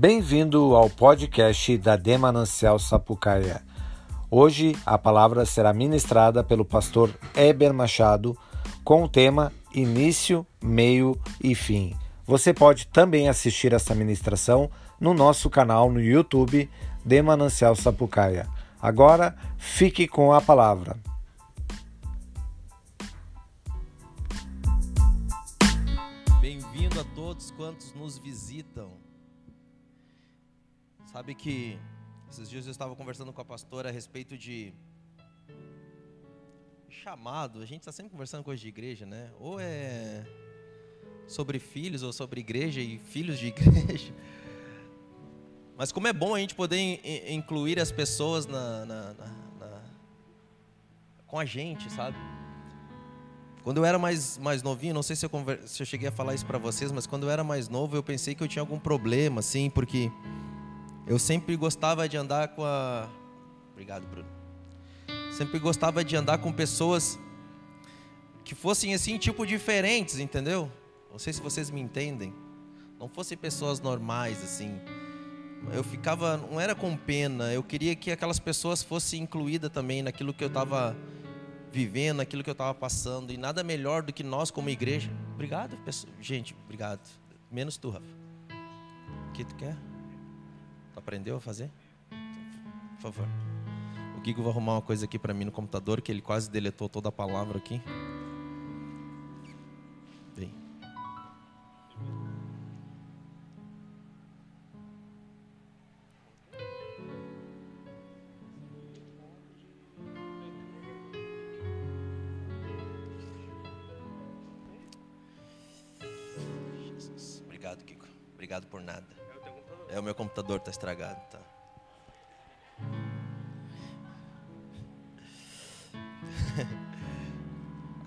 Bem-vindo ao podcast da Demanancial Sapucaia. Hoje a palavra será ministrada pelo pastor Eber Machado com o tema Início, Meio e Fim. Você pode também assistir essa ministração no nosso canal no YouTube Demanancial Sapucaia. Agora fique com a palavra. Bem-vindo a todos quantos nos visitam. Sabe que esses dias eu estava conversando com a pastora a respeito de chamado. A gente está sempre conversando coisa de igreja, né? Ou é sobre filhos, ou sobre igreja e filhos de igreja. Mas como é bom a gente poder incluir as pessoas na, na, na, na com a gente, sabe? Quando eu era mais, mais novinho, não sei se eu, conver, se eu cheguei a falar isso para vocês, mas quando eu era mais novo, eu pensei que eu tinha algum problema, assim, porque eu sempre gostava de andar com a. Obrigado, Bruno. Sempre gostava de andar com pessoas que fossem assim, tipo diferentes, entendeu? Não sei se vocês me entendem. Não fossem pessoas normais, assim. Eu ficava, não era com pena, eu queria que aquelas pessoas fossem incluídas também naquilo que eu estava vivendo, naquilo que eu estava passando. E nada melhor do que nós, como igreja. Obrigado, pessoal. gente, obrigado. Menos tu, Rafa. O que tu quer? Aprendeu a fazer? Por favor. O Guigo vai arrumar uma coisa aqui para mim no computador que ele quase deletou toda a palavra aqui. Computador está estragado, tá?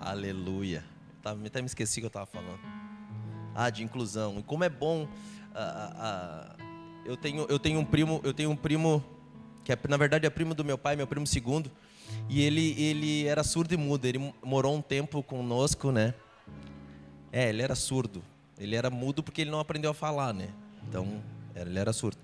Aleluia. Tá, até me esqueci que eu estava falando. Ah, de inclusão. E como é bom. Ah, ah, eu, tenho, eu tenho um primo, eu tenho um primo que é, na verdade é primo do meu pai, meu primo segundo. E ele, ele era surdo e mudo. Ele morou um tempo conosco, né? É, ele era surdo. Ele era mudo porque ele não aprendeu a falar, né? Então, ele era surdo.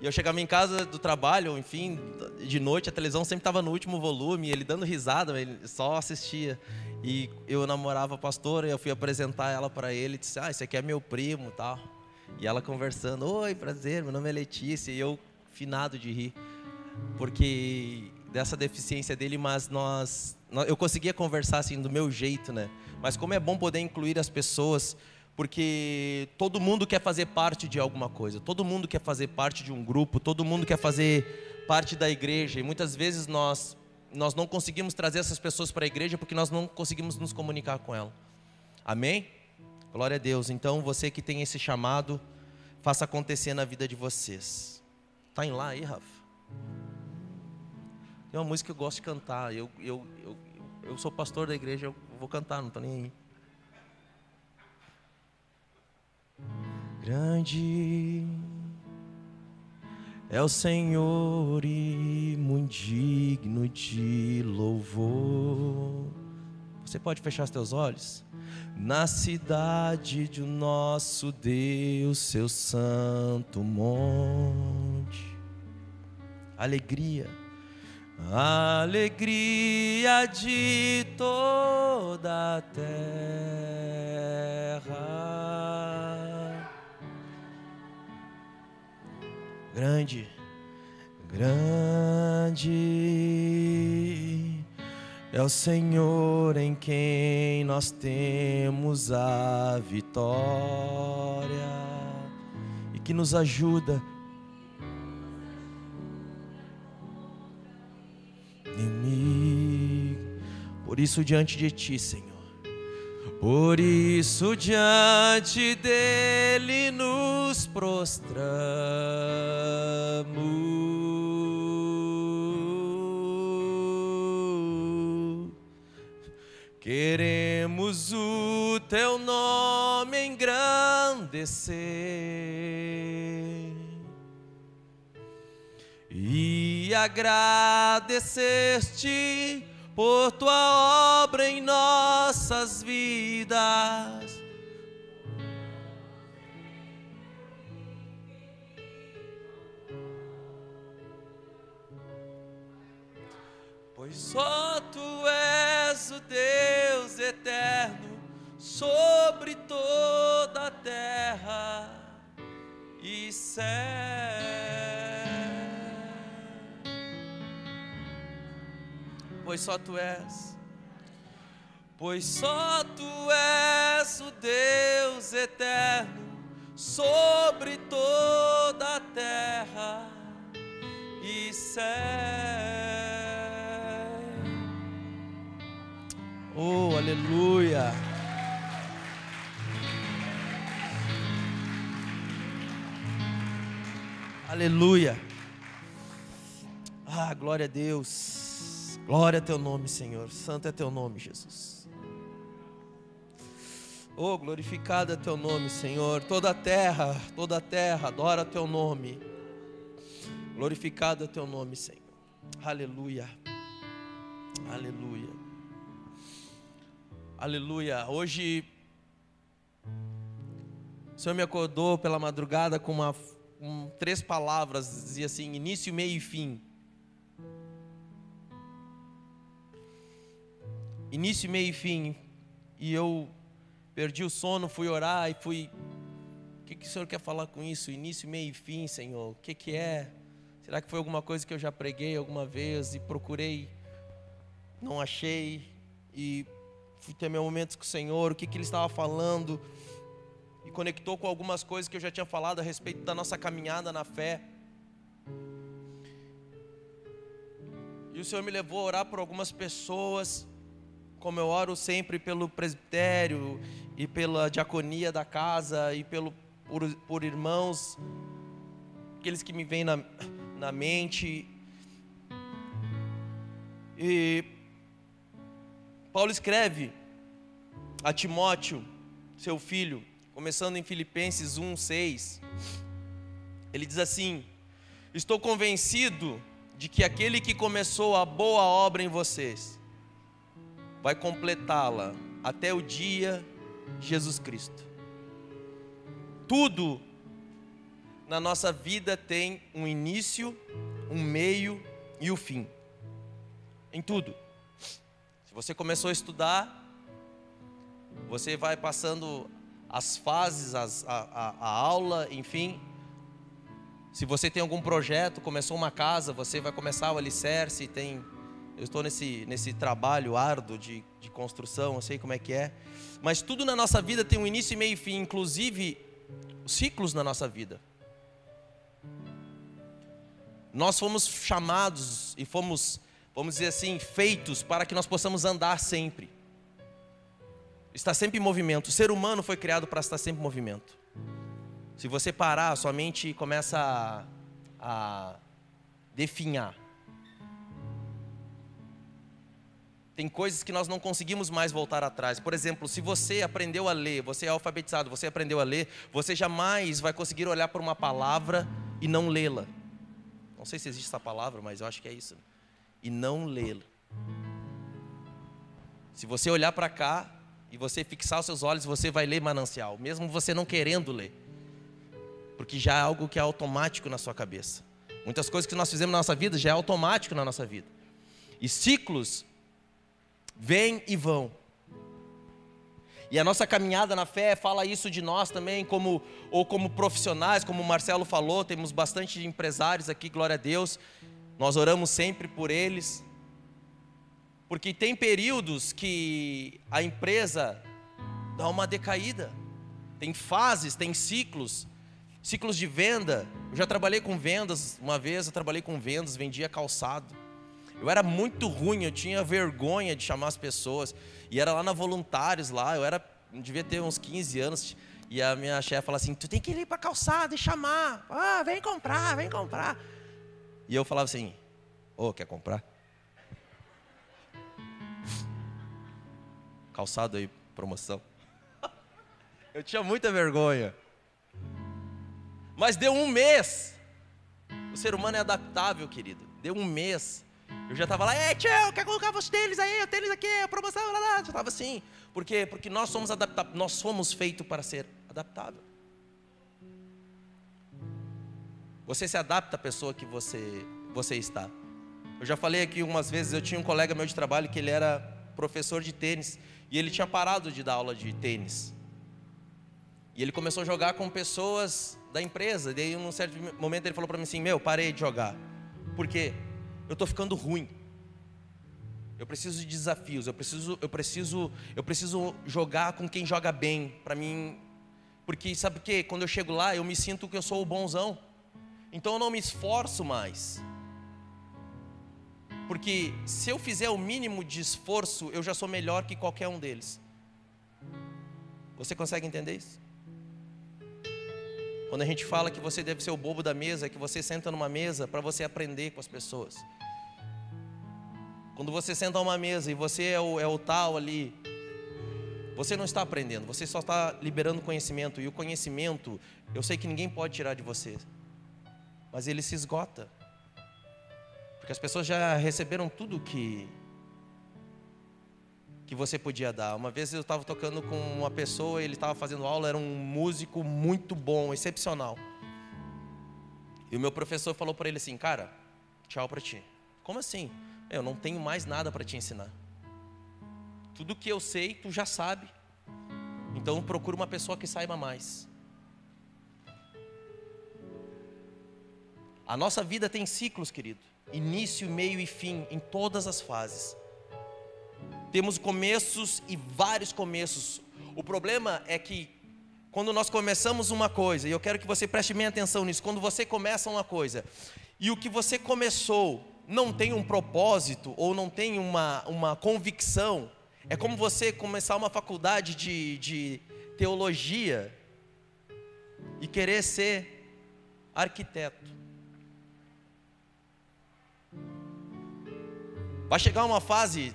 E eu chegava em casa do trabalho, enfim, de noite, a televisão sempre estava no último volume, ele dando risada, ele só assistia. E eu namorava a pastora, e eu fui apresentar ela para ele, disse: "Ah, esse aqui é meu primo", tal. E ela conversando: "Oi, prazer, meu nome é Letícia". E eu finado de rir, porque dessa deficiência dele, mas nós eu conseguia conversar assim do meu jeito, né? Mas como é bom poder incluir as pessoas porque todo mundo quer fazer parte de alguma coisa, todo mundo quer fazer parte de um grupo, todo mundo quer fazer parte da igreja, e muitas vezes nós nós não conseguimos trazer essas pessoas para a igreja porque nós não conseguimos nos comunicar com ela. Amém? Glória a Deus. Então, você que tem esse chamado, faça acontecer na vida de vocês. Tá em lá aí, Rafa? Tem uma música que eu gosto de cantar. Eu, eu, eu, eu sou pastor da igreja, eu vou cantar, não tô nem aí. Grande é o Senhor e muito digno de louvor. Você pode fechar os teus olhos? Na cidade de nosso Deus, seu santo monte. Alegria, alegria de toda a terra grande, grande é o Senhor em quem nós temos a vitória e que nos ajuda. Por isso diante de Ti, Senhor por isso, diante dele nos prostramos. Queremos o teu nome engrandecer e agradecer-te por tua obra em nossas vidas. Pois só tu és o Deus eterno sobre toda a terra e céu. Pois só tu és, pois só tu és o Deus eterno sobre toda a terra e céu. Oh, aleluia. Aleluia. Ah, glória a Deus. Glória a teu nome, Senhor. Santo é teu nome, Jesus. Oh, glorificado é teu nome, Senhor. Toda a terra, toda a terra adora teu nome. Glorificado é teu nome, Senhor. Aleluia. Aleluia. Aleluia. Hoje o Senhor me acordou pela madrugada com uma três palavras, dizia assim: início, meio e fim. Início, meio e fim. E eu perdi o sono, fui orar e fui. O que, que o Senhor quer falar com isso? Início, meio e fim, Senhor. O que, que é? Será que foi alguma coisa que eu já preguei alguma vez e procurei, não achei e fui ter meus momentos com o Senhor? O que, que Ele estava falando? e conectou com algumas coisas que eu já tinha falado a respeito da nossa caminhada na fé. E o Senhor me levou a orar por algumas pessoas, como eu oro sempre pelo presbitério e pela diaconia da casa e pelo, por, por irmãos, aqueles que me vêm na, na mente. E Paulo escreve a Timóteo, seu filho, começando em Filipenses 1, 6. Ele diz assim: Estou convencido de que aquele que começou a boa obra em vocês vai completá-la até o dia Jesus Cristo. Tudo na nossa vida tem um início, um meio e o um fim. Em tudo. Se você começou a estudar, você vai passando as fases, as, a, a, a aula, enfim. Se você tem algum projeto, começou uma casa, você vai começar o alicerce, tem eu estou nesse, nesse trabalho árduo de, de construção, eu sei como é que é. Mas tudo na nossa vida tem um início, meio e fim, inclusive ciclos na nossa vida. Nós fomos chamados e fomos, vamos dizer assim, feitos para que nós possamos andar sempre está sempre em movimento. O ser humano foi criado para estar sempre em movimento. Se você parar, sua mente começa a, a definhar. Tem coisas que nós não conseguimos mais voltar atrás. Por exemplo, se você aprendeu a ler, você é alfabetizado, você aprendeu a ler, você jamais vai conseguir olhar para uma palavra e não lê-la. Não sei se existe essa palavra, mas eu acho que é isso. E não lê-la. Se você olhar para cá, e você fixar os seus olhos, você vai ler manancial, mesmo você não querendo ler, porque já é algo que é automático na sua cabeça. Muitas coisas que nós fizemos na nossa vida já é automático na nossa vida. E ciclos vêm e vão. E a nossa caminhada na fé fala isso de nós também, como ou como profissionais, como o Marcelo falou, temos bastante empresários aqui, glória a Deus. Nós oramos sempre por eles. Porque tem períodos que a empresa dá uma decaída. Tem fases, tem ciclos, ciclos de venda. Eu já trabalhei com vendas, uma vez eu trabalhei com vendas, vendia calçado. Eu era muito ruim, eu tinha vergonha de chamar as pessoas. E era lá na Voluntários, lá, eu era, devia ter uns 15 anos. E a minha chefe fala assim: Tu tem que ir para calçada e chamar. Ah, vem comprar, vem comprar. E eu falava assim: Ô, oh, quer comprar? Calçado aí, promoção. Eu tinha muita vergonha. Mas deu um mês. O ser humano é adaptável, querido. Deu um mês. Eu já estava lá, ei, tio, quer colocar os tênis aí, o tênis aqui, a promoção, lá, lá. Já estava assim. Por quê? Porque nós somos adaptáveis, nós somos feitos para ser adaptável. Você se adapta à pessoa que você, você está. Eu já falei aqui umas vezes, eu tinha um colega meu de trabalho que ele era professor de tênis e ele tinha parado de dar aula de tênis. E ele começou a jogar com pessoas da empresa. Daí, num certo momento, ele falou para mim assim: Meu, parei de jogar. Por quê? Eu estou ficando ruim. Eu preciso de desafios. Eu preciso, eu preciso, eu preciso jogar com quem joga bem. Para mim, porque sabe o quê? Quando eu chego lá, eu me sinto que eu sou o bonzão. Então eu não me esforço mais. Porque se eu fizer o mínimo de esforço, eu já sou melhor que qualquer um deles. Você consegue entender isso? Quando a gente fala que você deve ser o bobo da mesa, que você senta numa mesa para você aprender com as pessoas. Quando você senta numa mesa e você é o, é o tal ali, você não está aprendendo, você só está liberando conhecimento. E o conhecimento, eu sei que ninguém pode tirar de você, mas ele se esgota. Porque as pessoas já receberam tudo que que você podia dar. Uma vez eu estava tocando com uma pessoa, ele estava fazendo aula, era um músico muito bom, excepcional. E o meu professor falou para ele assim: Cara, tchau para ti. Como assim? Eu não tenho mais nada para te ensinar. Tudo que eu sei, tu já sabe. Então procura uma pessoa que saiba mais. A nossa vida tem ciclos, querido. Início, meio e fim, em todas as fases. Temos começos e vários começos. O problema é que quando nós começamos uma coisa, e eu quero que você preste bem atenção nisso, quando você começa uma coisa, e o que você começou não tem um propósito ou não tem uma, uma convicção, é como você começar uma faculdade de, de teologia e querer ser arquiteto. Vai chegar uma fase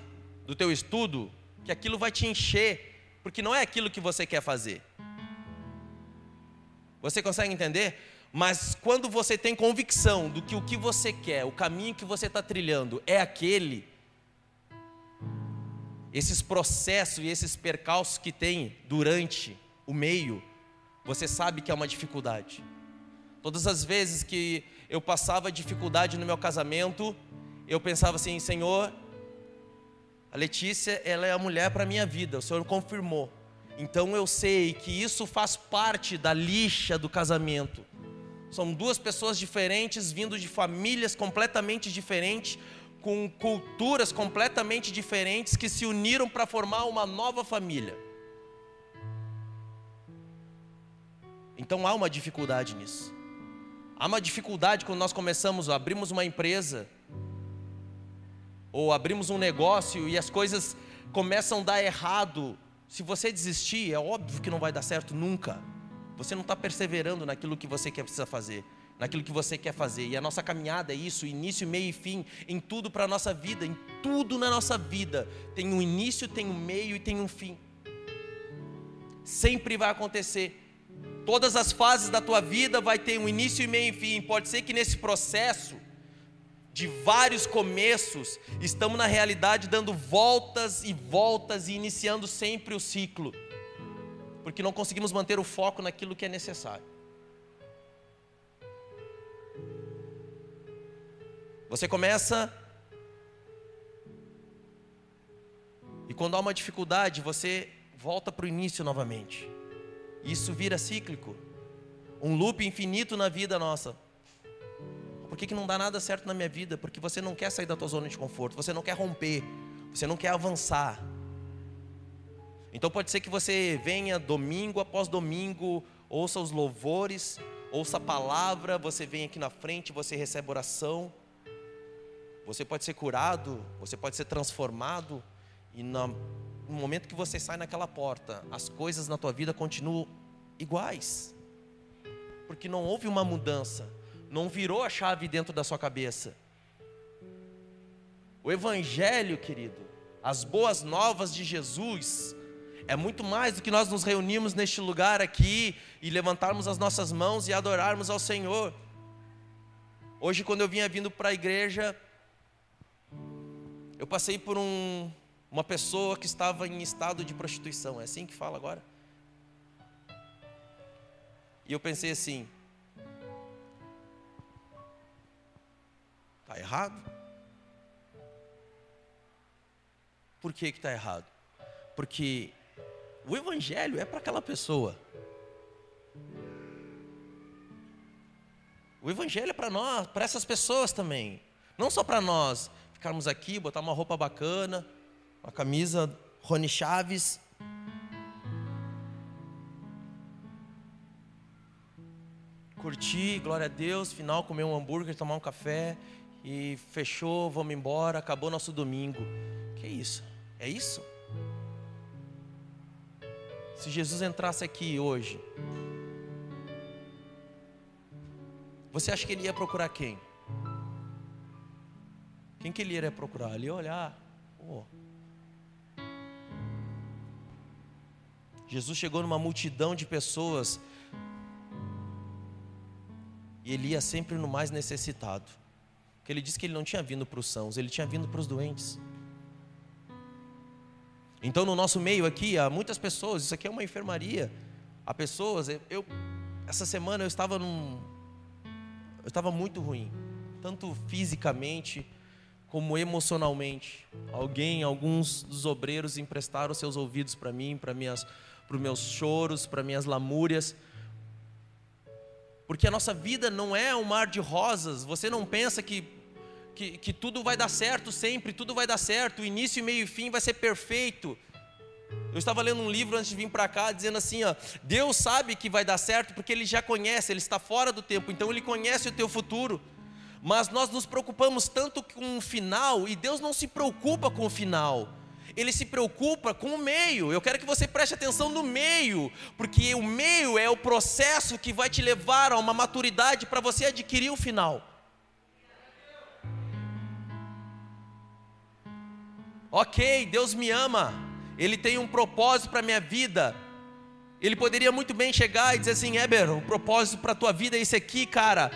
do teu estudo, que aquilo vai te encher, porque não é aquilo que você quer fazer. Você consegue entender? Mas quando você tem convicção do que o que você quer, o caminho que você está trilhando é aquele, esses processos e esses percalços que tem durante o meio, você sabe que é uma dificuldade. Todas as vezes que eu passava dificuldade no meu casamento, eu pensava assim, Senhor, a Letícia, ela é a mulher para a minha vida, o Senhor confirmou. Então eu sei que isso faz parte da lixa do casamento. São duas pessoas diferentes, vindo de famílias completamente diferentes, com culturas completamente diferentes, que se uniram para formar uma nova família. Então há uma dificuldade nisso. Há uma dificuldade quando nós começamos, abrimos uma empresa, ou abrimos um negócio e as coisas começam a dar errado, se você desistir, é óbvio que não vai dar certo nunca. Você não está perseverando naquilo que você quer precisa fazer, naquilo que você quer fazer. E a nossa caminhada é isso, início, meio e fim, em tudo para a nossa vida, em tudo na nossa vida. Tem um início, tem um meio e tem um fim. Sempre vai acontecer. Todas as fases da tua vida vai ter um início, meio e fim. Pode ser que nesse processo de vários começos, estamos na realidade dando voltas e voltas e iniciando sempre o ciclo, porque não conseguimos manter o foco naquilo que é necessário. Você começa e quando há uma dificuldade, você volta para o início novamente. Isso vira cíclico, um loop infinito na vida nossa. Que, que não dá nada certo na minha vida? Porque você não quer sair da tua zona de conforto, você não quer romper, você não quer avançar. Então pode ser que você venha domingo após domingo, ouça os louvores, ouça a palavra, você vem aqui na frente, você recebe oração. Você pode ser curado, você pode ser transformado, e no momento que você sai naquela porta, as coisas na tua vida continuam iguais, porque não houve uma mudança não virou a chave dentro da sua cabeça. O Evangelho, querido, as boas novas de Jesus, é muito mais do que nós nos reunirmos neste lugar aqui e levantarmos as nossas mãos e adorarmos ao Senhor. Hoje, quando eu vinha vindo para a igreja, eu passei por um, uma pessoa que estava em estado de prostituição, é assim que fala agora? E eu pensei assim: Está errado? Por que está errado? Porque o Evangelho é para aquela pessoa. O Evangelho é para nós, para essas pessoas também. Não só para nós ficarmos aqui, botar uma roupa bacana, uma camisa Rony Chaves. Curtir, glória a Deus, final comer um hambúrguer, tomar um café e fechou, vamos embora, acabou nosso domingo. Que isso? É isso? Se Jesus entrasse aqui hoje, você acha que ele ia procurar quem? Quem que ele iria procurar? Ele ia olhar. Oh. Jesus chegou numa multidão de pessoas e ele ia sempre no mais necessitado. Porque ele disse que ele não tinha vindo para os sãos, ele tinha vindo para os doentes. Então, no nosso meio aqui, há muitas pessoas, isso aqui é uma enfermaria. Há pessoas, eu, essa semana eu estava num. Eu estava muito ruim, tanto fisicamente como emocionalmente. Alguém, alguns dos obreiros emprestaram seus ouvidos para mim, para minhas, para os meus choros, para minhas lamúrias. Porque a nossa vida não é um mar de rosas. Você não pensa que que, que tudo vai dar certo sempre, tudo vai dar certo, início, meio e fim vai ser perfeito. Eu estava lendo um livro antes de vir para cá, dizendo assim: ó, Deus sabe que vai dar certo porque Ele já conhece, Ele está fora do tempo, então Ele conhece o teu futuro. Mas nós nos preocupamos tanto com o final e Deus não se preocupa com o final. Ele se preocupa com o meio. Eu quero que você preste atenção no meio, porque o meio é o processo que vai te levar a uma maturidade para você adquirir o final. Ok, Deus me ama, Ele tem um propósito para a minha vida. Ele poderia muito bem chegar e dizer assim: Eber, o propósito para a tua vida é esse aqui, cara.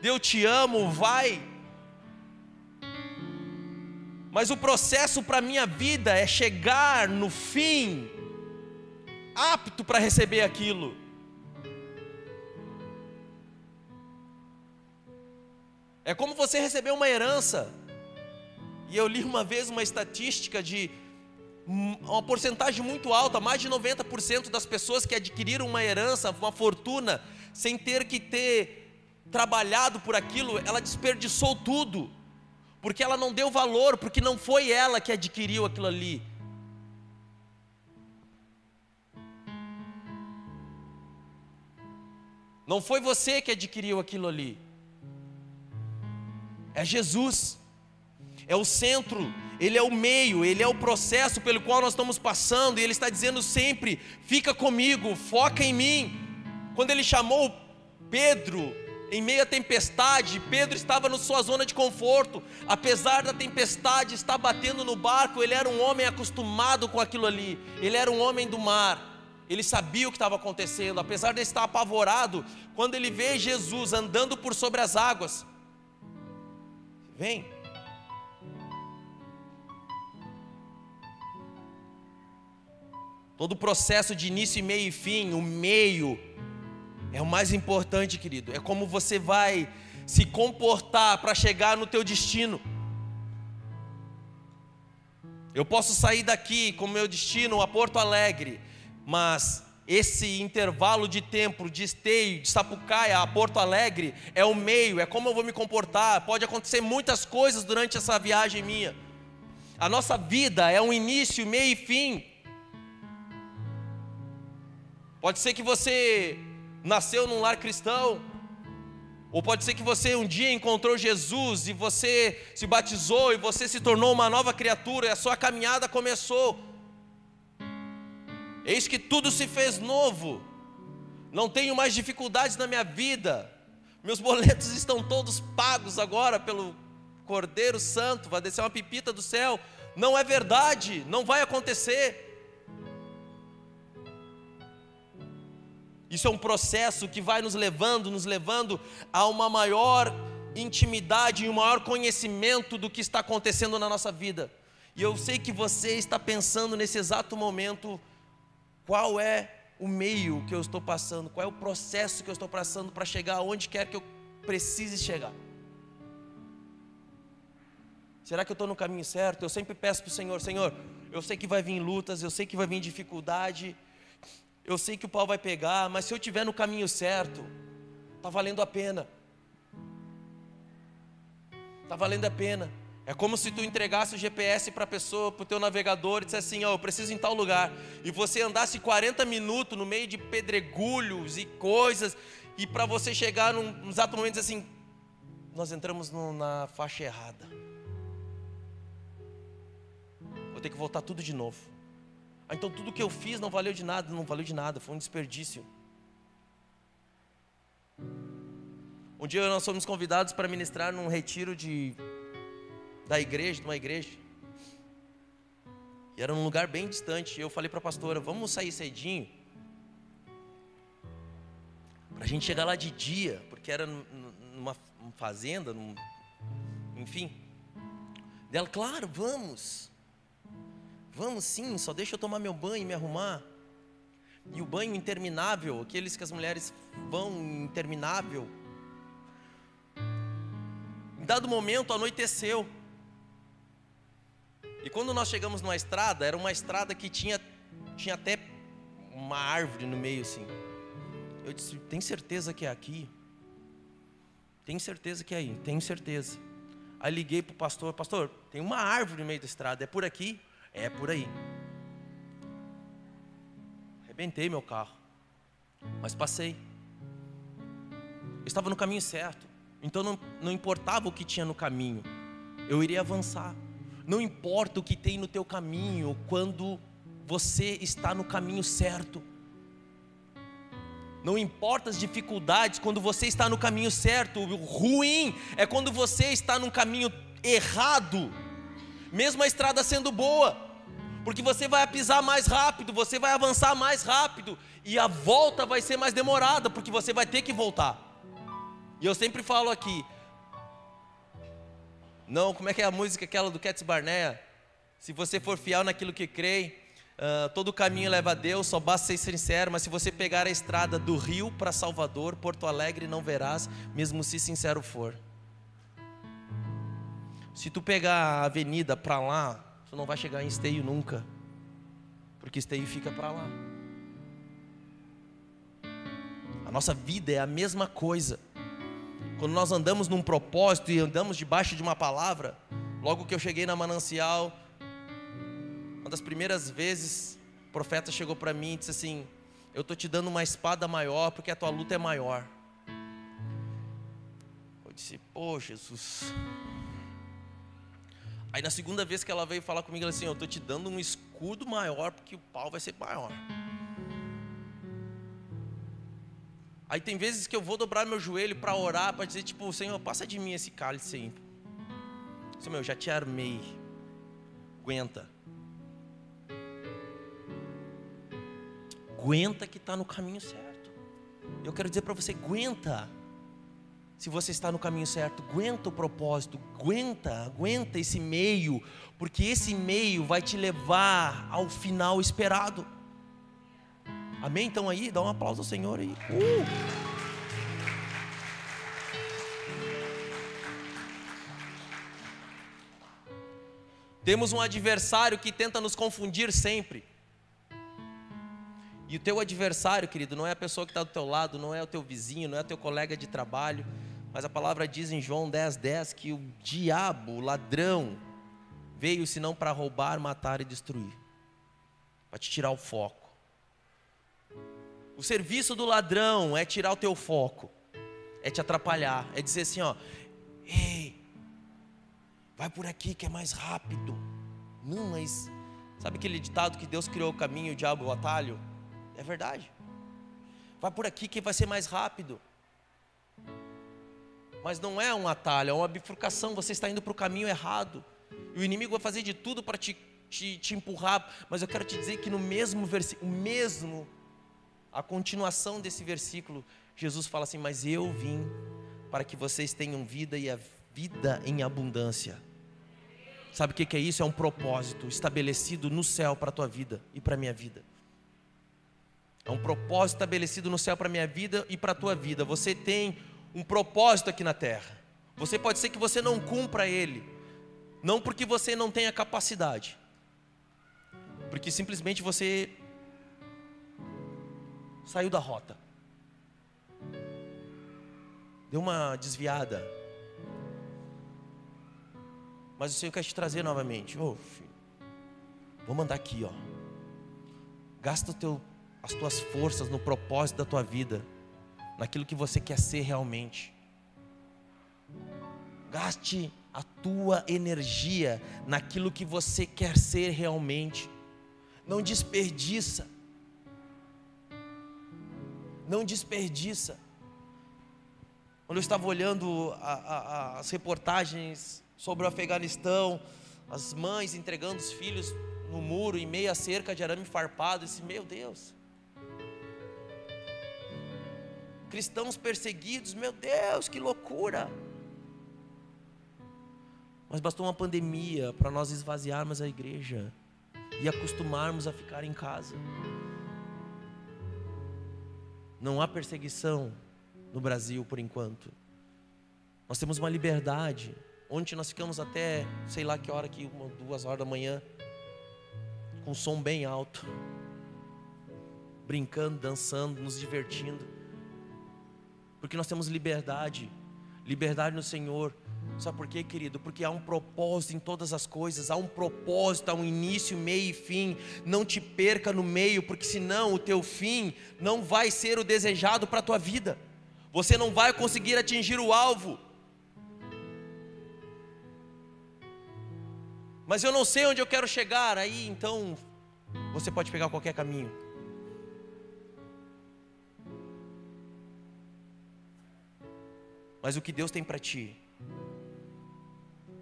Deus te amo, vai. Mas o processo para a minha vida é chegar no fim, apto para receber aquilo. É como você receber uma herança. E eu li uma vez uma estatística de uma porcentagem muito alta, mais de 90% das pessoas que adquiriram uma herança, uma fortuna, sem ter que ter trabalhado por aquilo, ela desperdiçou tudo, porque ela não deu valor, porque não foi ela que adquiriu aquilo ali. Não foi você que adquiriu aquilo ali, é Jesus é o centro, ele é o meio, ele é o processo pelo qual nós estamos passando, e ele está dizendo sempre: fica comigo, foca em mim. Quando ele chamou Pedro em meio à tempestade, Pedro estava na sua zona de conforto, apesar da tempestade estar batendo no barco, ele era um homem acostumado com aquilo ali, ele era um homem do mar. Ele sabia o que estava acontecendo, apesar de estar apavorado, quando ele vê Jesus andando por sobre as águas. Vem, Todo o processo de início, meio e fim, o meio é o mais importante, querido. É como você vai se comportar para chegar no teu destino. Eu posso sair daqui com meu destino a Porto Alegre, mas esse intervalo de tempo de esteio de Sapucaia a Porto Alegre é o meio, é como eu vou me comportar. Pode acontecer muitas coisas durante essa viagem minha. A nossa vida é um início, meio e fim. Pode ser que você nasceu num lar cristão, ou pode ser que você um dia encontrou Jesus e você se batizou e você se tornou uma nova criatura e a sua caminhada começou. Eis que tudo se fez novo. Não tenho mais dificuldades na minha vida. Meus boletos estão todos pagos agora pelo Cordeiro Santo. Vai descer uma pipita do céu. Não é verdade, não vai acontecer. Isso é um processo que vai nos levando, nos levando a uma maior intimidade e um maior conhecimento do que está acontecendo na nossa vida. E eu sei que você está pensando nesse exato momento qual é o meio que eu estou passando, qual é o processo que eu estou passando para chegar aonde quer que eu precise chegar. Será que eu estou no caminho certo? Eu sempre peço para o Senhor: Senhor, eu sei que vai vir lutas, eu sei que vai vir dificuldade, eu sei que o pau vai pegar, mas se eu estiver no caminho certo, está valendo a pena. Está valendo a pena. É como se tu entregasse o GPS para a pessoa, para o teu navegador e dissesse assim, ó, oh, eu preciso em tal lugar. E você andasse 40 minutos no meio de pedregulhos e coisas, e para você chegar num, num exato momento assim, nós entramos no, na faixa errada. Vou ter que voltar tudo de novo. Ah, então tudo que eu fiz não valeu de nada, não valeu de nada, foi um desperdício. Um dia nós fomos convidados para ministrar num retiro de, da igreja, de uma igreja. E era num lugar bem distante. Eu falei para a pastora: vamos sair cedinho. Para a gente chegar lá de dia, porque era numa fazenda, num, enfim. Dela, claro, vamos. Vamos sim, só deixa eu tomar meu banho e me arrumar. E o banho interminável, aqueles que as mulheres vão interminável. Em dado momento anoiteceu. E quando nós chegamos numa estrada, era uma estrada que tinha, tinha até uma árvore no meio assim. Eu disse: Tem certeza que é aqui? Tem certeza que é aí? Tenho certeza. Aí liguei para o pastor: Pastor, tem uma árvore no meio da estrada, é por aqui? É por aí. Arrebentei meu carro, mas passei. Eu estava no caminho certo, então não, não importava o que tinha no caminho, eu iria avançar. Não importa o que tem no teu caminho, quando você está no caminho certo. Não importa as dificuldades, quando você está no caminho certo. O ruim é quando você está no caminho errado, mesmo a estrada sendo boa porque você vai pisar mais rápido, você vai avançar mais rápido, e a volta vai ser mais demorada, porque você vai ter que voltar. E eu sempre falo aqui, não, como é que é a música aquela do Cats Barnea? Se você for fiel naquilo que crê, uh, todo caminho leva a Deus, só basta ser sincero, mas se você pegar a estrada do Rio para Salvador, Porto Alegre, não verás, mesmo se sincero for. Se tu pegar a avenida para lá, Tu não vai chegar em esteio nunca, porque esteio fica para lá. A nossa vida é a mesma coisa. Quando nós andamos num propósito e andamos debaixo de uma palavra, logo que eu cheguei na manancial, uma das primeiras vezes, o profeta chegou para mim e disse assim: Eu estou te dando uma espada maior porque a tua luta é maior. Eu disse: Pô, Jesus, Aí na segunda vez que ela veio falar comigo, ela disse assim: Eu estou te dando um escudo maior, porque o pau vai ser maior. Aí tem vezes que eu vou dobrar meu joelho para orar, para dizer, tipo, Senhor, passa de mim esse cálice aí. Senhor, eu já te armei. Aguenta. Aguenta que está no caminho certo. Eu quero dizer para você, aguenta se você está no caminho certo, aguenta o propósito, aguenta, aguenta esse meio, porque esse meio vai te levar ao final esperado. Amém? Então aí, dá um aplauso ao Senhor aí. Uh! Temos um adversário que tenta nos confundir sempre. E o teu adversário, querido, não é a pessoa que está do teu lado, não é o teu vizinho, não é o teu colega de trabalho, mas a palavra diz em João 10, 10 que o diabo, o ladrão, veio senão para roubar, matar e destruir para te tirar o foco. O serviço do ladrão é tirar o teu foco, é te atrapalhar, é dizer assim: ó, ei, vai por aqui que é mais rápido. Não, mas sabe aquele ditado que Deus criou o caminho o diabo o atalho? É verdade. Vai por aqui que vai ser mais rápido mas não é um atalho, é uma bifurcação. Você está indo para o caminho errado. E o inimigo vai fazer de tudo para te, te, te, empurrar. Mas eu quero te dizer que no mesmo versículo, mesmo, a continuação desse versículo, Jesus fala assim: Mas eu vim para que vocês tenham vida e a vida em abundância. Sabe o que é isso? É um propósito estabelecido no céu para a tua vida e para a minha vida. É um propósito estabelecido no céu para a minha vida e para a tua vida. Você tem um propósito aqui na terra. Você pode ser que você não cumpra ele, Não porque você não tenha capacidade, porque simplesmente você saiu da rota, deu uma desviada. Mas o Senhor quer te trazer novamente. Oh, filho, vou mandar aqui, ó. Gasta teu, as tuas forças no propósito da tua vida, naquilo que você quer ser realmente. Gaste a tua energia naquilo que você quer ser realmente. Não desperdiça. Não desperdiça. Quando eu estava olhando a, a, as reportagens sobre o Afeganistão, as mães entregando os filhos no muro em meia cerca de arame farpado, eu disse, meu Deus. Cristãos perseguidos, meu Deus, que loucura. Mas bastou uma pandemia para nós esvaziarmos a igreja e acostumarmos a ficar em casa. Não há perseguição no Brasil por enquanto. Nós temos uma liberdade. Ontem nós ficamos até, sei lá que hora aqui, uma, duas horas da manhã, com som bem alto, brincando, dançando, nos divertindo, porque nós temos liberdade, liberdade no Senhor. Sabe por quê, querido? Porque há um propósito em todas as coisas, há um propósito, há um início, meio e fim. Não te perca no meio, porque senão o teu fim não vai ser o desejado para a tua vida. Você não vai conseguir atingir o alvo. Mas eu não sei onde eu quero chegar, aí então você pode pegar qualquer caminho. Mas o que Deus tem para ti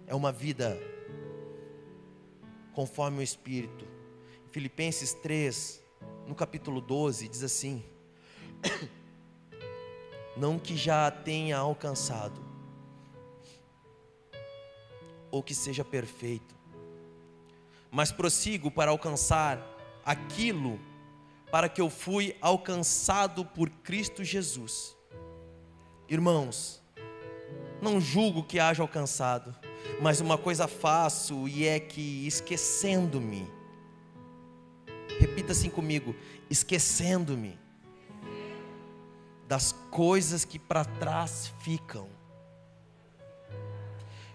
é uma vida conforme o Espírito. Filipenses 3, no capítulo 12, diz assim: Não que já tenha alcançado, ou que seja perfeito, mas prossigo para alcançar aquilo para que eu fui alcançado por Cristo Jesus. Irmãos, não julgo que haja alcançado, mas uma coisa faço e é que esquecendo-me, repita assim comigo: esquecendo-me das coisas que para trás ficam,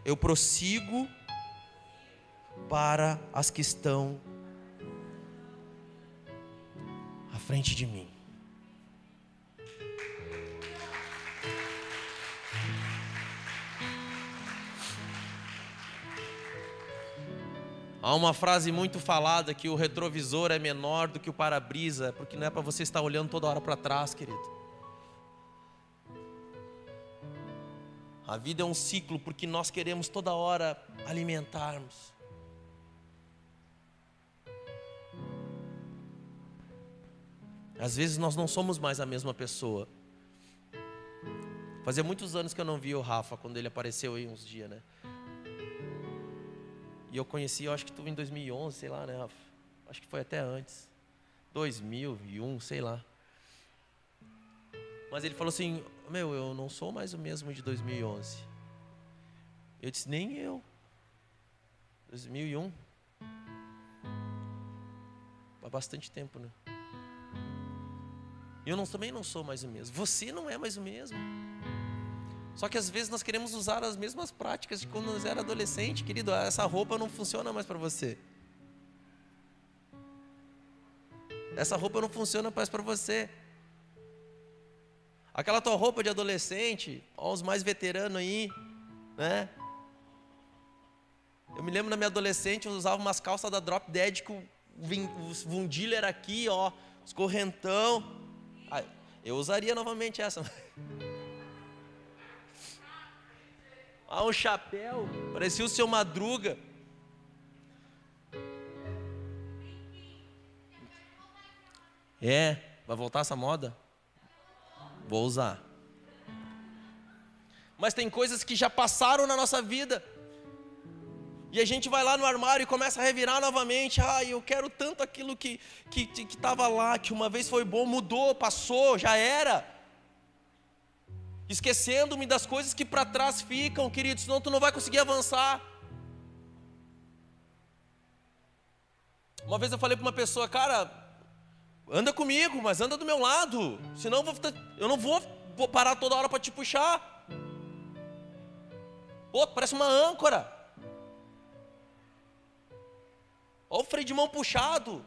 eu prossigo para as que estão à frente de mim. Há uma frase muito falada que o retrovisor é menor do que o para-brisa, porque não é para você estar olhando toda hora para trás, querido. A vida é um ciclo porque nós queremos toda hora alimentarmos. Às vezes nós não somos mais a mesma pessoa. Fazia muitos anos que eu não via o Rafa quando ele apareceu aí uns dias, né? E eu conheci, eu acho que tu em 2011, sei lá, né? Acho que foi até antes. 2001, sei lá. Mas ele falou assim: Meu, eu não sou mais o mesmo de 2011. Eu disse: Nem eu. 2001. Há bastante tempo, né? Eu não, também não sou mais o mesmo. Você não é mais o mesmo. Só que às vezes nós queremos usar as mesmas práticas de quando nós era adolescente, querido. Essa roupa não funciona mais para você. Essa roupa não funciona mais para você. Aquela tua roupa de adolescente, ó, os mais veteranos aí, né? Eu me lembro na minha adolescente, eu usava umas calças da Drop Dead com os vundilha aqui, ó, os correntão. Eu usaria novamente essa. Ah, um chapéu, parecia o seu Madruga. É, vai voltar essa moda? Vou usar. Mas tem coisas que já passaram na nossa vida. E a gente vai lá no armário e começa a revirar novamente. Ah, eu quero tanto aquilo que estava que, que lá, que uma vez foi bom, mudou, passou, já era esquecendo-me das coisas que para trás ficam, querido, senão tu não vai conseguir avançar. Uma vez eu falei para uma pessoa, cara, anda comigo, mas anda do meu lado, senão eu, vou, eu não vou, vou parar toda hora para te puxar. Pô, parece uma âncora. Olha o freio de mão puxado.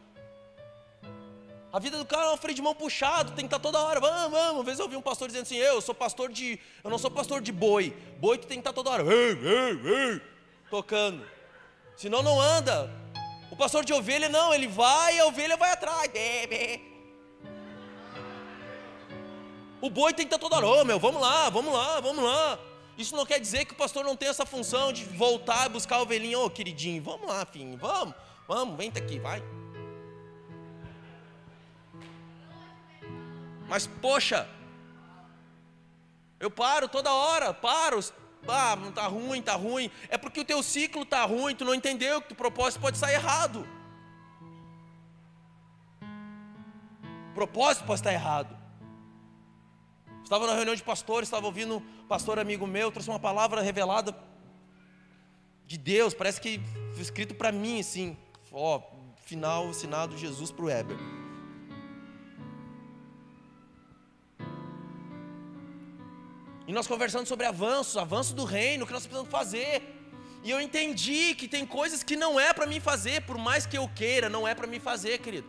A vida do cara é um freio de mão puxado, tem que estar toda hora. Vamos, vamos. Uma vez eu ouvi um pastor dizendo assim: Eu sou pastor de. Eu não sou pastor de boi. Boi tu tem que estar toda hora. Ei, ei, ei, tocando. Senão não anda. O pastor de ovelha não, ele vai e a ovelha vai atrás. O boi tem que estar toda hora. Oh, meu, vamos lá, vamos lá, vamos lá. Isso não quer dizer que o pastor não tem essa função de voltar e buscar a ovelhinha. Ô oh, queridinho, vamos lá, filho, vamos, vamos, vem aqui, vai. Mas poxa, eu paro toda hora, paro. Ah, não tá ruim, tá ruim. É porque o teu ciclo tá ruim, tu não entendeu que o propósito pode sair errado. O propósito pode estar errado. Estava na reunião de pastores, estava ouvindo um pastor amigo meu, trouxe uma palavra revelada de Deus, parece que foi escrito para mim assim, ó, final assinado Jesus para o Weber. E nós conversando sobre avanços, avanço do reino, o que nós precisamos fazer. E eu entendi que tem coisas que não é para mim fazer, por mais que eu queira, não é para mim fazer, querido.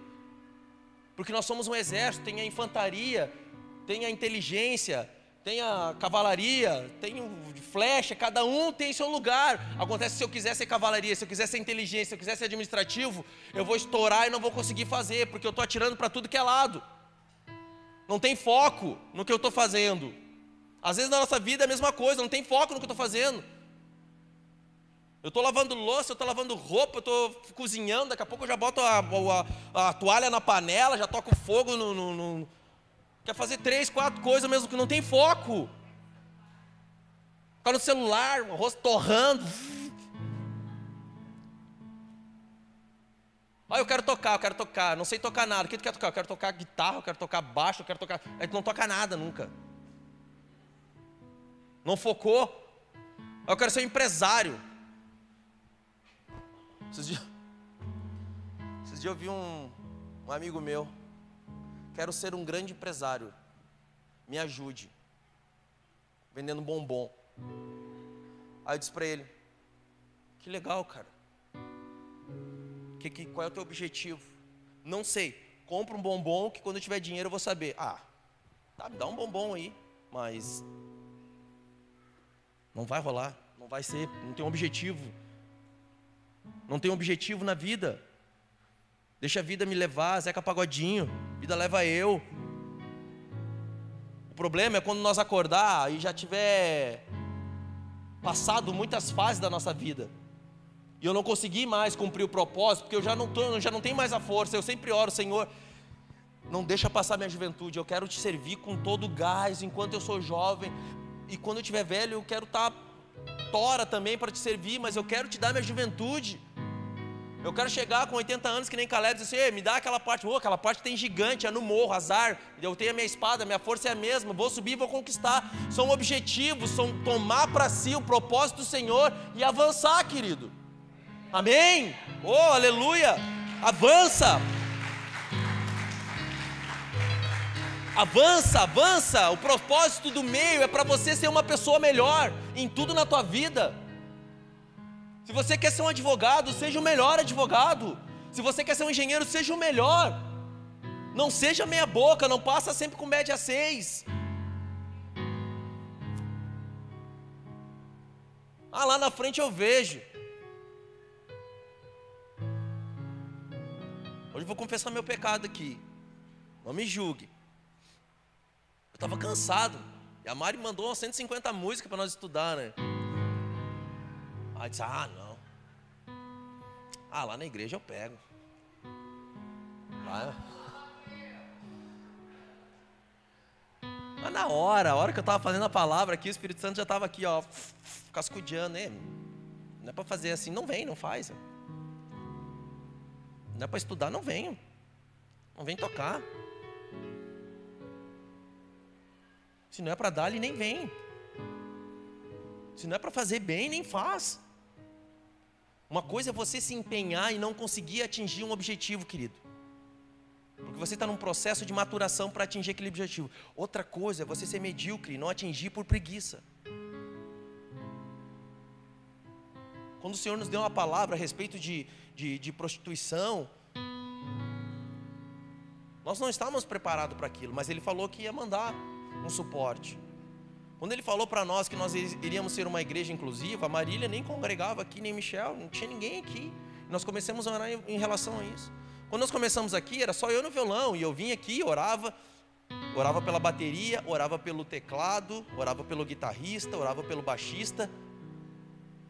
Porque nós somos um exército, tem a infantaria, tem a inteligência, tem a cavalaria, tem o flecha, cada um tem seu lugar. Acontece se eu quiser ser cavalaria, se eu quiser ser inteligência, se eu quiser ser administrativo, eu vou estourar e não vou conseguir fazer, porque eu estou atirando para tudo que é lado. Não tem foco no que eu estou fazendo. Às vezes na nossa vida é a mesma coisa, não tem foco no que eu estou fazendo. Eu estou lavando louça, eu estou lavando roupa, eu estou cozinhando, daqui a pouco eu já boto a, a, a toalha na panela, já toco fogo no, no, no, Quer fazer três, quatro coisas mesmo que não tem foco. Ficar no celular, o rosto torrando. Ah, eu quero tocar, eu quero tocar, não sei tocar nada. O que tu quer tocar? Eu quero tocar guitarra, eu quero tocar baixo, eu quero tocar. A gente não toca nada nunca não focou. Eu quero ser um empresário. Esses dias, esses dias eu vi um, um amigo meu. Quero ser um grande empresário. Me ajude. Vendendo bombom. Aí eu disse para ele: Que legal, cara. Que, que, qual é o teu objetivo? Não sei. Compra um bombom que quando eu tiver dinheiro eu vou saber. Ah, tá, me dá um bombom aí. Mas não vai rolar, não vai ser, não tem um objetivo. Não tem um objetivo na vida. Deixa a vida me levar, Zeca Pagodinho, vida leva eu. O problema é quando nós acordar e já tiver passado muitas fases da nossa vida. E eu não consegui mais cumprir o propósito, porque eu já não, tô, já não tenho mais a força. Eu sempre oro, Senhor, não deixa passar minha juventude. Eu quero te servir com todo o gás enquanto eu sou jovem, e quando eu estiver velho, eu quero estar tá tora também para te servir, mas eu quero te dar minha juventude. Eu quero chegar com 80 anos que nem Caleb e dizer assim, me dá aquela parte, oh, aquela parte tem gigante, é no morro, azar, eu tenho a minha espada, minha força é a mesma, vou subir, vou conquistar. São objetivos, são tomar para si o propósito do Senhor e avançar, querido. Amém? Oh, aleluia! Avança! Avança, avança. O propósito do meio é para você ser uma pessoa melhor em tudo na tua vida. Se você quer ser um advogado, seja o melhor advogado. Se você quer ser um engenheiro, seja o melhor. Não seja meia boca, não passa sempre com média 6. Ah, lá na frente eu vejo. Hoje eu vou confessar meu pecado aqui. Não me julgue. Estava cansado. E a Mari mandou umas 150 músicas para nós estudar, né? Aí disse, ah, não. Ah, lá na igreja eu pego. Lá... Mas na hora, a hora que eu estava fazendo a palavra aqui, o Espírito Santo já estava aqui, ó, cascudeando, né? Não é para fazer assim, não vem, não faz. Não é para estudar, não venho. Não vem tocar. Se não é para dar, ele nem vem. Se não é para fazer bem, nem faz. Uma coisa é você se empenhar e não conseguir atingir um objetivo, querido. Porque você está num processo de maturação para atingir aquele objetivo. Outra coisa é você ser medíocre e não atingir por preguiça. Quando o Senhor nos deu uma palavra a respeito de, de, de prostituição, nós não estávamos preparados para aquilo, mas Ele falou que ia mandar um suporte. Quando Ele falou para nós que nós iríamos ser uma igreja inclusiva, a Marília nem congregava aqui, nem Michel, não tinha ninguém aqui. Nós começamos a orar em, relação a isso. Quando nós começamos aqui, era só eu no violão, e eu vinha aqui, orava, orava pela bateria, orava pelo teclado, orava pelo guitarrista, orava pelo baixista.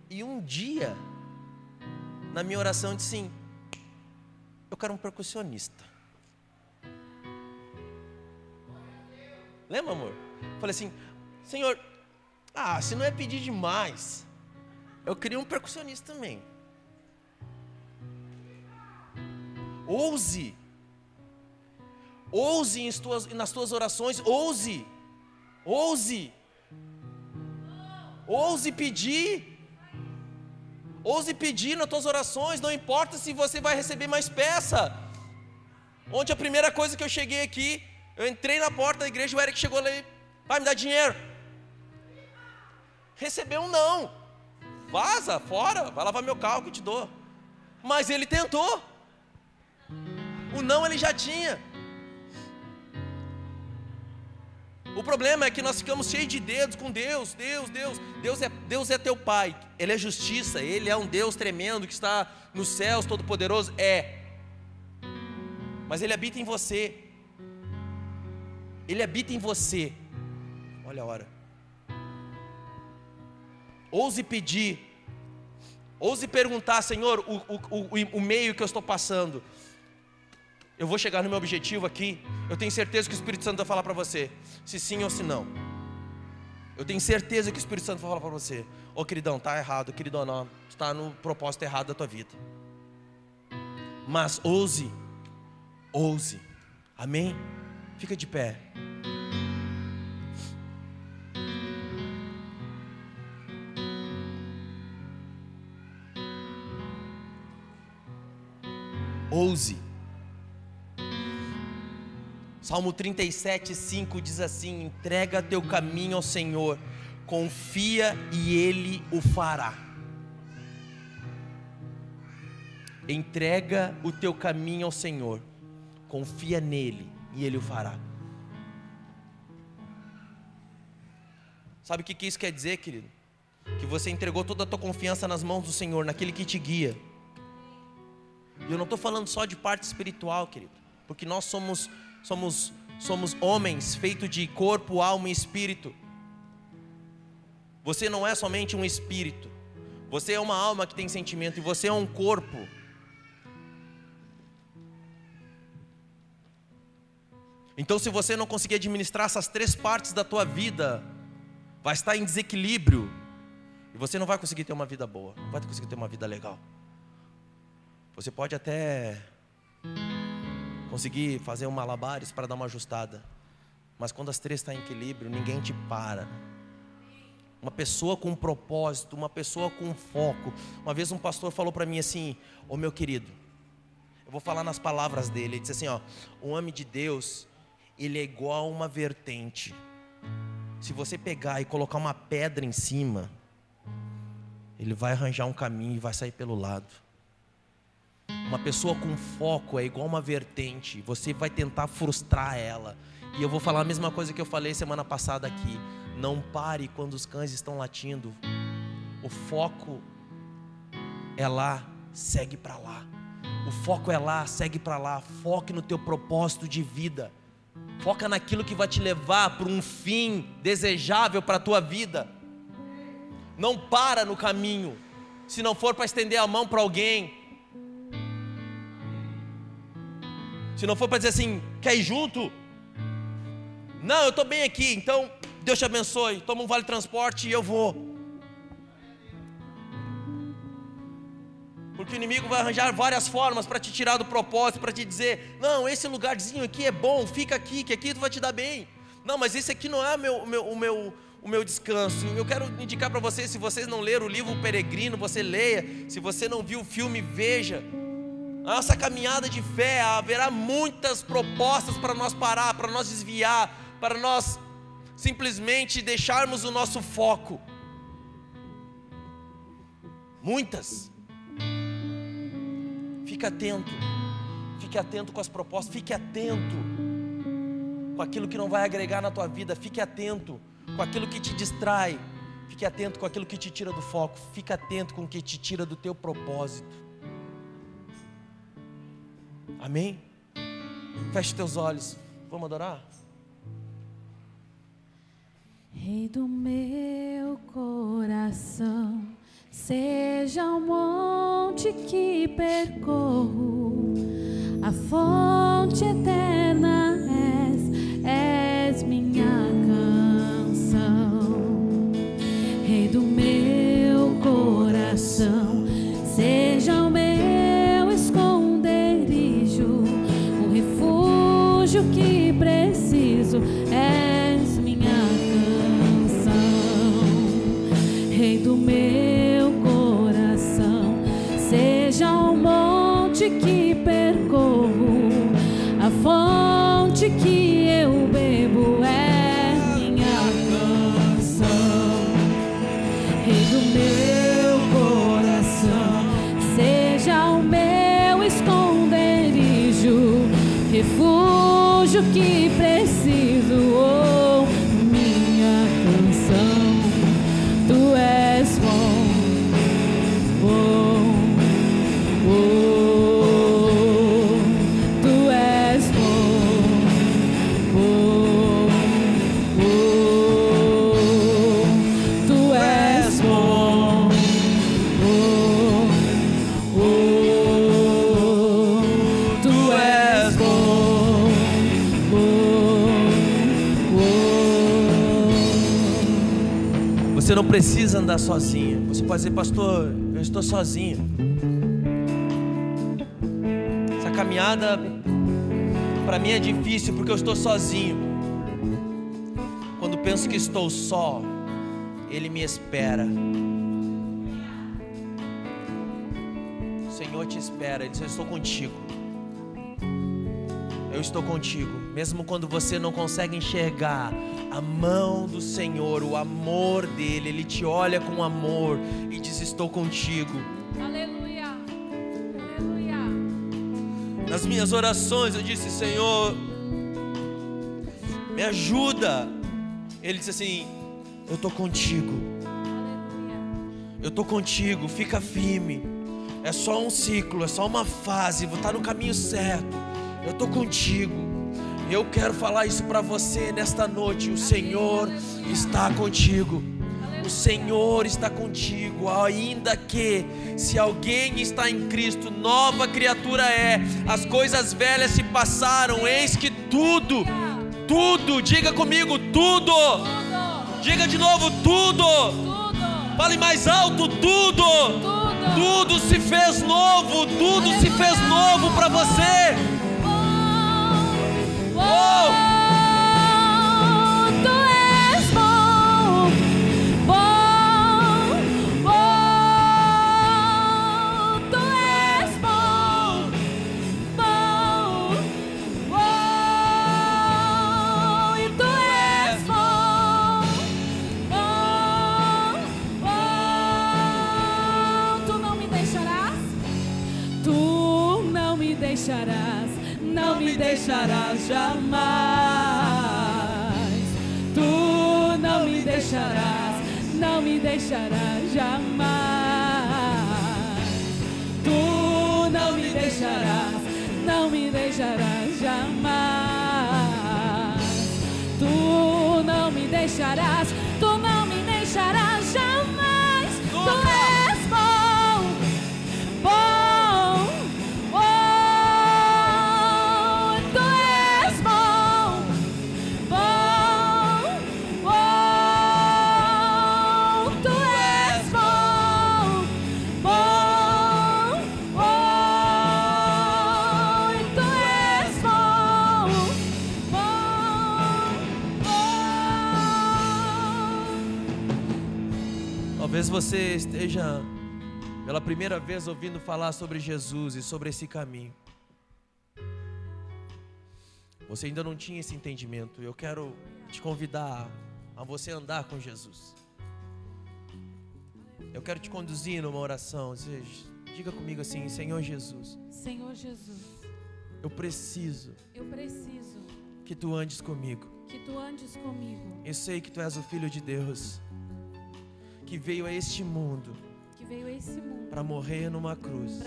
E um dia, na minha oração, eu disse sim, eu quero um percussionista. Lembra, amor? Falei assim, Senhor, ah, se não é pedir demais, eu queria um percussionista também. Ouse. Ouse nas tuas orações, ouse. Ouse. Ouse pedir. Ouse pedir nas tuas orações, não importa se você vai receber mais peça. Ontem a primeira coisa que eu cheguei aqui, eu entrei na porta da igreja, o Eric chegou lá e, vai me dar dinheiro. Recebeu um não. Vaza, fora, vai lavar meu carro que eu te dou. Mas ele tentou. O não ele já tinha. O problema é que nós ficamos cheios de dedos com Deus, Deus, Deus. Deus é, Deus é teu Pai. Ele é justiça. Ele é um Deus tremendo que está nos céus, todo-poderoso. É. Mas Ele habita em você. Ele habita em você. Olha a hora. Ouse pedir. Ouse perguntar, Senhor, o, o, o, o meio que eu estou passando. Eu vou chegar no meu objetivo aqui. Eu tenho certeza que o Espírito Santo vai falar para você, se sim ou se não. Eu tenho certeza que o Espírito Santo vai falar para você, ô oh, queridão, tá errado, queridão, não, está no propósito errado da tua vida. Mas ouse, ouse, amém? Fica de pé. Ouse. Salmo 37, 5 diz assim: entrega teu caminho ao Senhor, confia e Ele o fará. Entrega o teu caminho ao Senhor, confia nele e Ele o fará. Sabe o que isso quer dizer, querido? Que você entregou toda a tua confiança nas mãos do Senhor, naquele que te guia. E eu não estou falando só de parte espiritual, querido, porque nós somos somos, somos homens feitos de corpo, alma e espírito. Você não é somente um espírito, você é uma alma que tem sentimento e você é um corpo. Então, se você não conseguir administrar essas três partes da tua vida, vai estar em desequilíbrio e você não vai conseguir ter uma vida boa, não vai conseguir ter uma vida legal. Você pode até conseguir fazer um malabares para dar uma ajustada. Mas quando as três estão em equilíbrio, ninguém te para. Uma pessoa com um propósito, uma pessoa com foco. Uma vez um pastor falou para mim assim: Ô oh, meu querido, eu vou falar nas palavras dele. Ele disse assim: Ó, o homem de Deus, ele é igual a uma vertente. Se você pegar e colocar uma pedra em cima, ele vai arranjar um caminho e vai sair pelo lado. Uma pessoa com foco é igual uma vertente, você vai tentar frustrar ela. E eu vou falar a mesma coisa que eu falei semana passada aqui. Não pare quando os cães estão latindo. O foco é lá, segue para lá. O foco é lá, segue para lá. Foque no teu propósito de vida. Foca naquilo que vai te levar para um fim desejável para a tua vida. Não para no caminho. Se não for para estender a mão para alguém, Se não for para dizer assim, quer ir junto? Não, eu estou bem aqui, então Deus te abençoe. Toma um vale transporte e eu vou. Porque o inimigo vai arranjar várias formas para te tirar do propósito, para te dizer: não, esse lugarzinho aqui é bom, fica aqui, que aqui tu vai te dar bem. Não, mas esse aqui não é meu, meu, o, meu, o meu descanso. Eu quero indicar para vocês, se vocês não leram o livro Peregrino, você leia. Se você não viu o filme, veja. Nossa caminhada de fé, haverá muitas propostas para nós parar, para nós desviar, para nós simplesmente deixarmos o nosso foco. Muitas. Fique atento. Fique atento com as propostas, fique atento com aquilo que não vai agregar na tua vida, fique atento com aquilo que te distrai, fique atento com aquilo que te tira do foco, fique atento com o que te tira do teu propósito. Amém? Feche teus olhos. Vamos adorar? Rei do meu coração, seja o monte que percorro, a fonte eterna és, és minha canção. Rei do meu coração, meu coração. Seja o monte que percorro, a fonte que eu bebo é minha canção, Rei do meu coração. Seja o meu esconderijo, refúgio que preciso, oh, precisa andar sozinho. Você pode dizer, pastor, eu estou sozinho. Essa caminhada para mim é difícil porque eu estou sozinho. Quando penso que estou só, Ele me espera. O Senhor te espera. Ele diz: Eu estou contigo. Eu estou contigo. Mesmo quando você não consegue enxergar a mão do Senhor, o amor dele, ele te olha com amor e diz: Estou contigo. Aleluia, aleluia. Nas minhas orações eu disse: Senhor, me ajuda. Ele disse assim: Eu estou contigo. Eu estou contigo, fica firme. É só um ciclo, é só uma fase, vou estar no caminho certo. Eu estou contigo. Eu quero falar isso para você nesta noite. O Senhor está contigo. O Senhor está contigo, ainda que se alguém está em Cristo, nova criatura é. As coisas velhas se passaram, eis que tudo, tudo, diga comigo, tudo. Diga de novo, tudo. Fale mais alto, tudo. Tudo se fez novo, tudo se fez novo para você. Oh! Deixarás jamais. Tu não me deixarás, não me deixarás jamais. Tu não me deixarás, não me deixarás jamais. Tu não me deixarás, você esteja pela primeira vez ouvindo falar sobre Jesus e sobre esse caminho. Você ainda não tinha esse entendimento. Eu quero te convidar a você andar com Jesus. Eu quero te conduzir numa oração. Diga comigo assim, Senhor Jesus. Senhor Jesus. Eu preciso. Eu preciso. Que tu andes comigo. Que tu andes comigo. Eu sei que tu és o filho de Deus. Que veio a este mundo. Mundo. Para morrer numa cruz.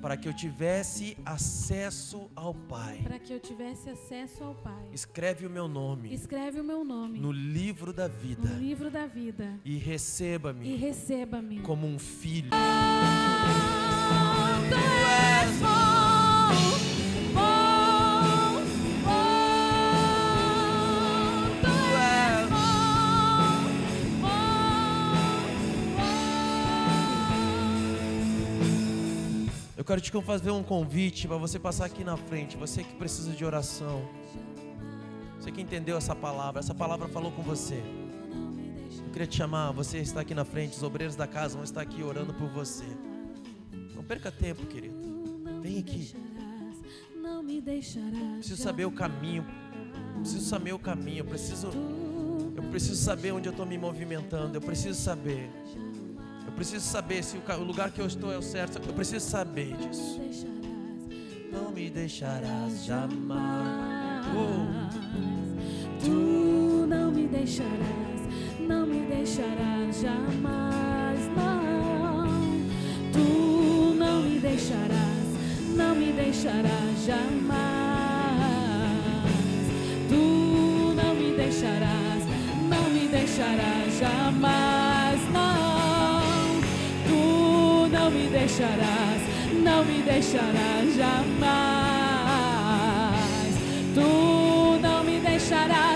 Para que eu tivesse acesso ao Pai. Para que eu tivesse acesso ao Pai. Escreve o meu nome. Escreve o meu nome no livro da vida. No livro da vida. E receba-me. E receba-me como um filho. Ah, tu és bom, Eu quero te fazer um convite para você passar aqui na frente. Você que precisa de oração. Você que entendeu essa palavra. Essa palavra falou com você. Eu queria te chamar. Você está aqui na frente. Os obreiros da casa vão estar aqui orando por você. Não perca tempo, querido. Vem aqui. Preciso saber o caminho. Preciso saber o caminho. Eu preciso. Eu preciso saber onde eu estou me movimentando. Eu preciso saber. Eu preciso saber se o lugar que eu estou é o certo. Eu preciso saber disso. Não me deixarás jamais. Oh. Tu não me deixarás, não me deixarás jamais. Não. Tu não me deixarás, não me deixarás jamais. Tu não me deixarás, não me deixarás jamais. Deixarás, não me deixarás jamais. Tu não me deixarás,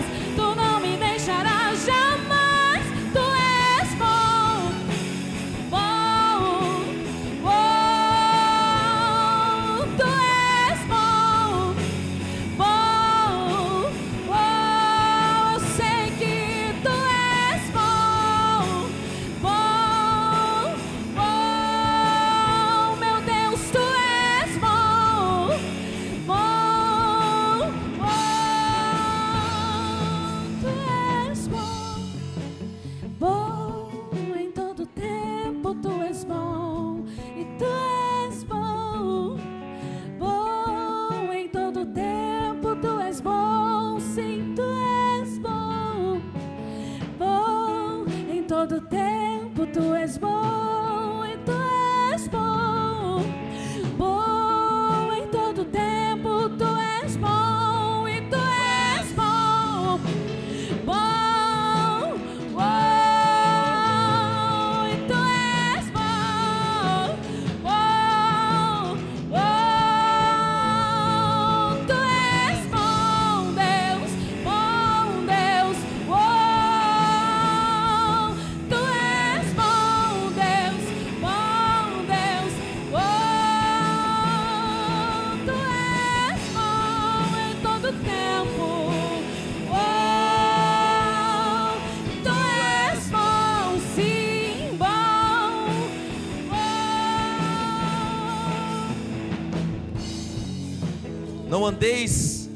andeis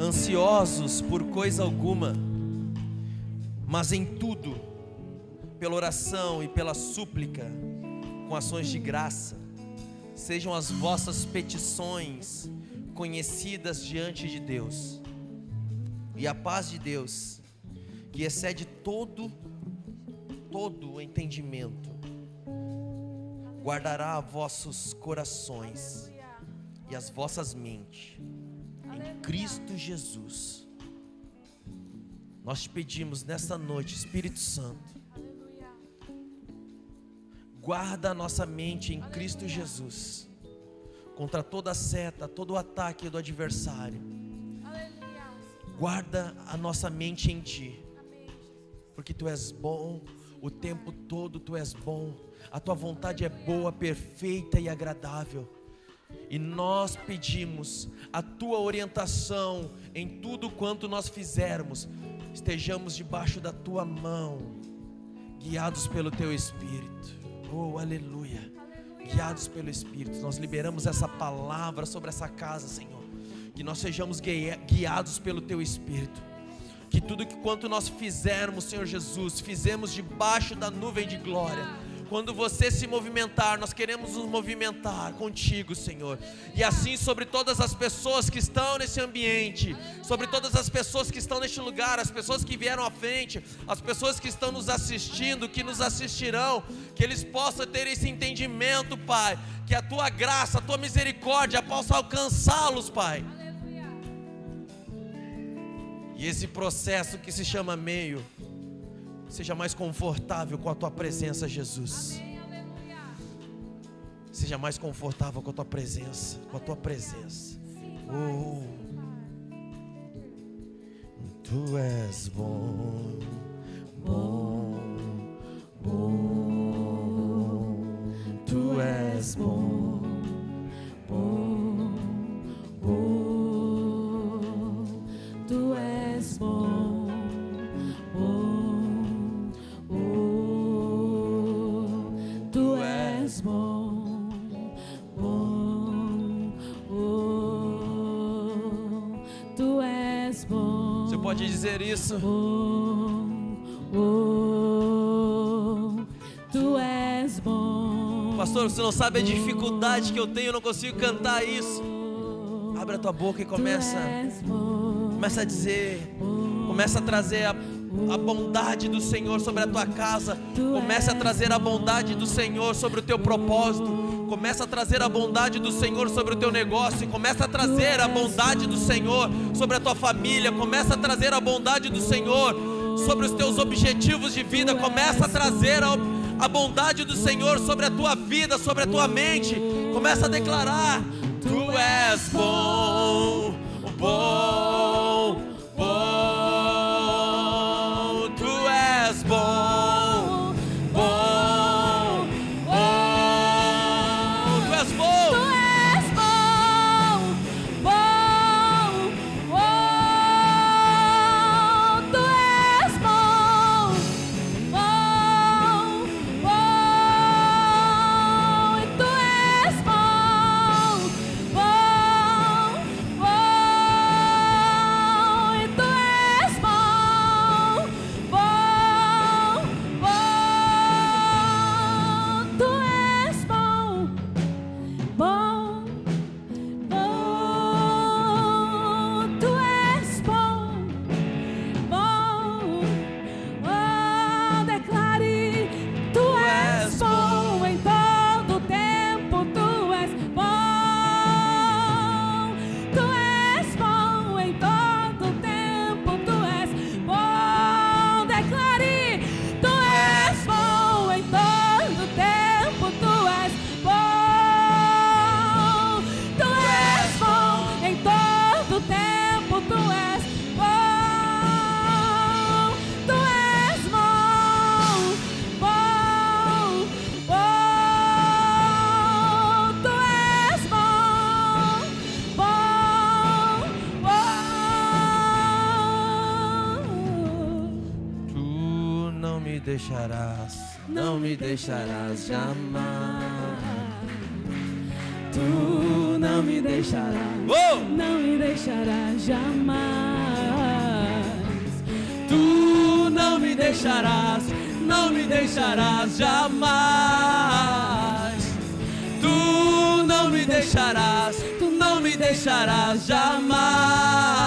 ansiosos por coisa alguma, mas em tudo, pela oração e pela súplica, com ações de graça, sejam as vossas petições conhecidas diante de Deus. E a paz de Deus, que excede todo todo o entendimento, guardará vossos corações e as vossas mentes em Cristo Jesus. Nós te pedimos nesta noite, Espírito Santo, guarda a nossa mente em Cristo Jesus, contra toda seta, todo ataque do adversário. Guarda a nossa mente em Ti, porque Tu és bom, o tempo todo Tu és bom, a Tua vontade é boa, perfeita e agradável. E nós pedimos a tua orientação em tudo quanto nós fizermos, estejamos debaixo da tua mão, guiados pelo teu Espírito. Oh, aleluia. Guiados pelo Espírito. Nós liberamos essa palavra sobre essa casa, Senhor. Que nós sejamos guiados pelo teu Espírito. Que tudo que quanto nós fizermos, Senhor Jesus, fizemos debaixo da nuvem de glória quando você se movimentar, nós queremos nos movimentar contigo, Senhor. E assim sobre todas as pessoas que estão nesse ambiente, sobre todas as pessoas que estão neste lugar, as pessoas que vieram à frente, as pessoas que estão nos assistindo, que nos assistirão, que eles possam ter esse entendimento, Pai, que a tua graça, a tua misericórdia possa alcançá-los, Pai. E esse processo que se chama meio Seja mais confortável com a tua presença, Jesus. Seja mais confortável com a tua presença, com a tua presença. Oh. Tu és bom, bom, bom. Tu és bom, bom, bom. Dizer isso. Oh, oh, tu és bom. Pastor, você não sabe a dificuldade que eu tenho, eu não consigo cantar isso. Abre a tua boca e começa. Começa a dizer. Começa a trazer a, a bondade do Senhor sobre a tua casa. Começa a trazer a bondade do Senhor sobre o teu propósito. Começa a trazer a bondade do Senhor sobre o teu negócio. Começa a trazer a bondade do Senhor sobre a tua família. Começa a trazer a bondade do Senhor sobre os teus objetivos de vida. Começa a trazer a, a bondade do Senhor sobre a tua vida, sobre a tua mente. Começa a declarar: Tu és bom, deixarás jamais. Tu não me deixarás, oh! não me deixarás jamais. Tu não me deixarás, não me deixarás jamais. Tu não me deixarás, tu não me deixarás jamais.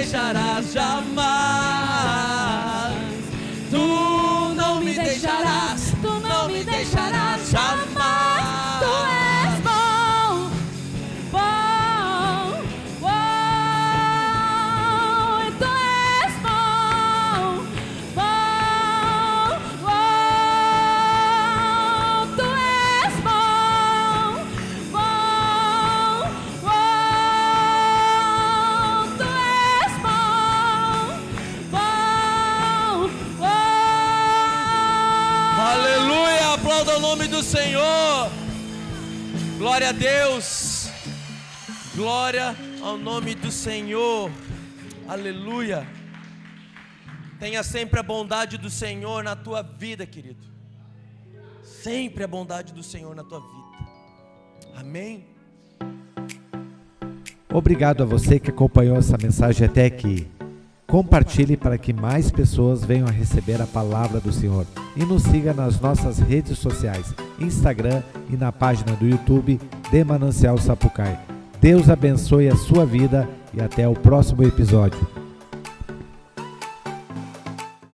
Deixarás jamais. Glória a Deus. Glória ao nome do Senhor. Aleluia. Tenha sempre a bondade do Senhor na tua vida, querido. Sempre a bondade do Senhor na tua vida. Amém. Obrigado a você que acompanhou essa mensagem até aqui. Compartilhe para que mais pessoas venham a receber a palavra do Senhor. E nos siga nas nossas redes sociais, Instagram e na página do YouTube de Manancial Sapucai. Deus abençoe a sua vida e até o próximo episódio.